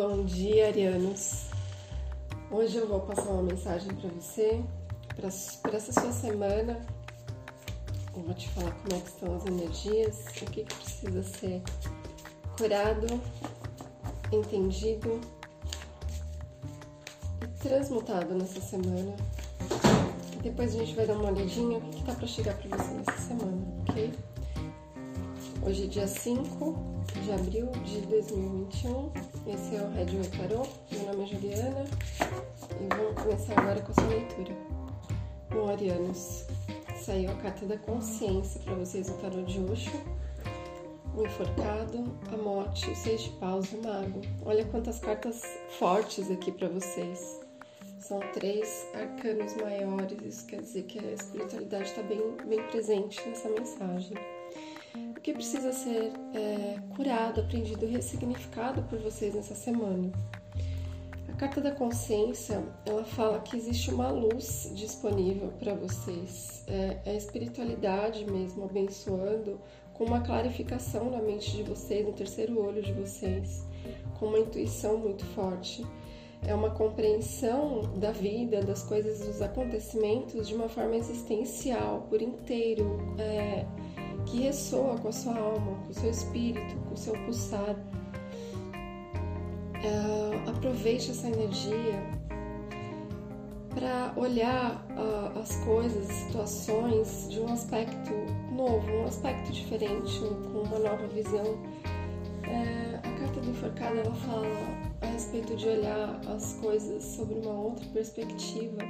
Bom dia, Arianos. Hoje eu vou passar uma mensagem para você, para essa sua semana. Eu vou te falar como é que estão as energias, o que, que precisa ser curado, entendido e transmutado nessa semana. E depois a gente vai dar uma olhadinha o que, que tá para chegar para você nessa semana, ok? Hoje é dia 5 de abril de 2021. Esse é o Red Way Tarot. Meu nome é Juliana e vamos começar agora com a sua leitura. Bom, Arianos, saiu a carta da consciência para vocês no tarot de Osho. O enforcado, a morte, o seis de paus e o mago. Olha quantas cartas fortes aqui para vocês. São três arcanos maiores, isso quer dizer que a espiritualidade está bem, bem presente nessa mensagem o que precisa ser é, curado, aprendido, ressignificado por vocês nessa semana. A carta da consciência ela fala que existe uma luz disponível para vocês, é, é a espiritualidade mesmo abençoando com uma clarificação na mente de vocês, no terceiro olho de vocês, com uma intuição muito forte. É uma compreensão da vida, das coisas, dos acontecimentos de uma forma existencial, por inteiro. É, que ressoa com a sua alma, com o seu espírito, com o seu pulsar. Uh, aproveite essa energia para olhar uh, as coisas, situações de um aspecto novo, um aspecto diferente, com uma nova visão. Uh, a carta do enforcado ela fala a respeito de olhar as coisas sobre uma outra perspectiva,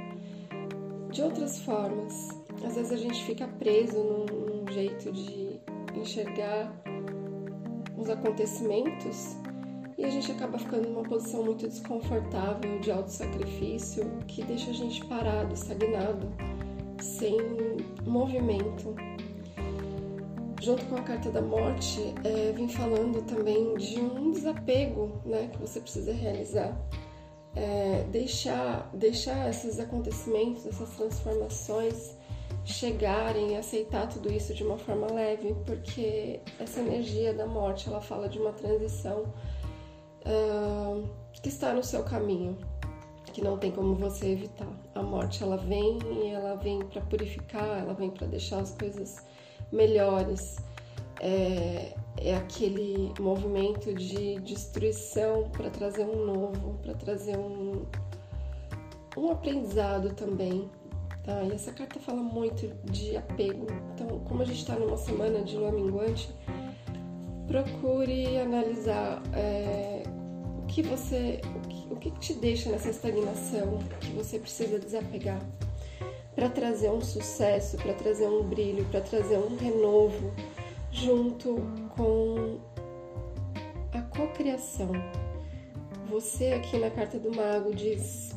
de outras formas. Às vezes a gente fica preso num, jeito de enxergar os acontecimentos e a gente acaba ficando numa posição muito desconfortável de auto-sacrifício que deixa a gente parado, estagnado, sem movimento. Junto com a carta da morte, é, vim falando também de um desapego né, que você precisa realizar. É, deixar, deixar esses acontecimentos, essas transformações chegarem a aceitar tudo isso de uma forma leve, porque essa energia da morte ela fala de uma transição uh, que está no seu caminho, que não tem como você evitar. A morte ela vem e ela vem para purificar, ela vem para deixar as coisas melhores. É, é aquele movimento de destruição para trazer um novo, para trazer um, um aprendizado também Tá? E essa carta fala muito de apego. Então, como a gente está numa semana de lua minguante, procure analisar é, o que você, o que, o que te deixa nessa estagnação, que você precisa desapegar para trazer um sucesso, para trazer um brilho, para trazer um renovo, junto com a cocriação. Você aqui na carta do mago diz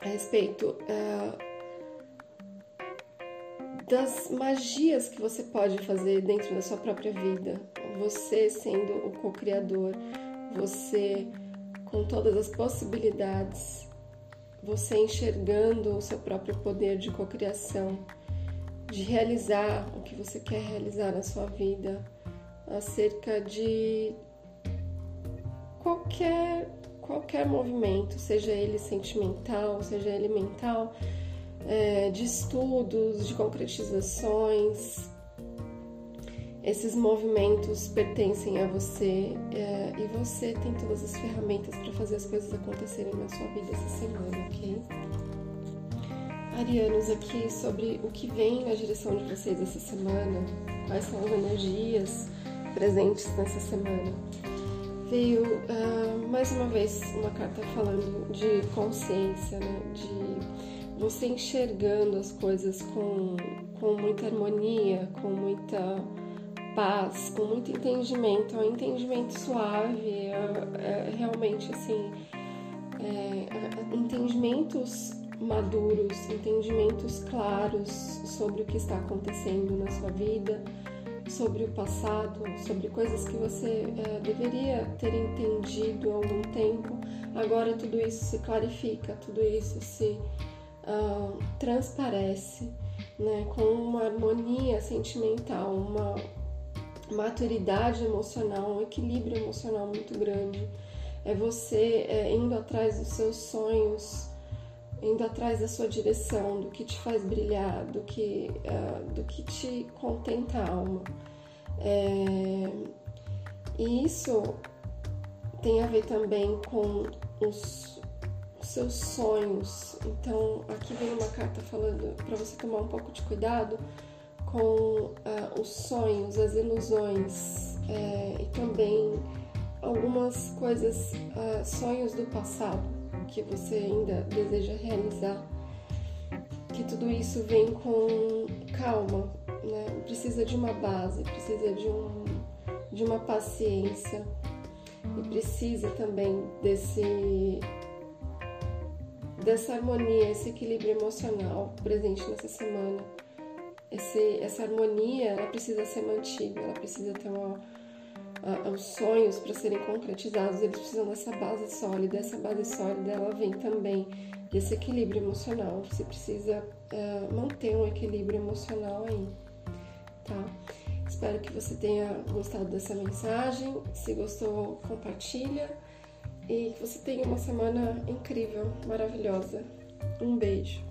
a respeito uh, das magias que você pode fazer dentro da sua própria vida. Você sendo o co-criador, você com todas as possibilidades, você enxergando o seu próprio poder de cocriação, de realizar o que você quer realizar na sua vida, acerca de qualquer qualquer movimento, seja ele sentimental, seja ele mental, é, de estudos, de concretizações. Esses movimentos pertencem a você é, e você tem todas as ferramentas para fazer as coisas acontecerem na sua vida essa semana, ok? Arianos, aqui sobre o que vem na direção de vocês essa semana, quais são as energias presentes nessa semana. Veio uh, mais uma vez uma carta falando de consciência, né? de você enxergando as coisas com, com muita harmonia, com muita paz, com muito entendimento, é um entendimento suave, é, é realmente assim, é, entendimentos maduros, entendimentos claros sobre o que está acontecendo na sua vida, sobre o passado, sobre coisas que você é, deveria ter entendido há algum tempo. Agora tudo isso se clarifica, tudo isso se transparece né, com uma harmonia sentimental, uma maturidade emocional, um equilíbrio emocional muito grande. é você é, indo atrás dos seus sonhos, indo atrás da sua direção, do que te faz brilhar, do que, uh, do que te contenta a alma. É, e isso tem a ver também com os, seus sonhos. Então, aqui vem uma carta falando para você tomar um pouco de cuidado com uh, os sonhos, as ilusões é, e também algumas coisas, uh, sonhos do passado que você ainda deseja realizar. Que tudo isso vem com calma, né? Precisa de uma base, precisa de, um, de uma paciência e precisa também desse dessa harmonia, esse equilíbrio emocional presente nessa semana. Esse, essa harmonia ela precisa ser mantida, ela precisa ter uma, a, os sonhos para serem concretizados, eles precisam dessa base sólida. Essa base sólida ela vem também desse equilíbrio emocional. Você precisa uh, manter um equilíbrio emocional aí, tá? Espero que você tenha gostado dessa mensagem. Se gostou, compartilha e que você tenha uma semana incrível, maravilhosa. Um beijo.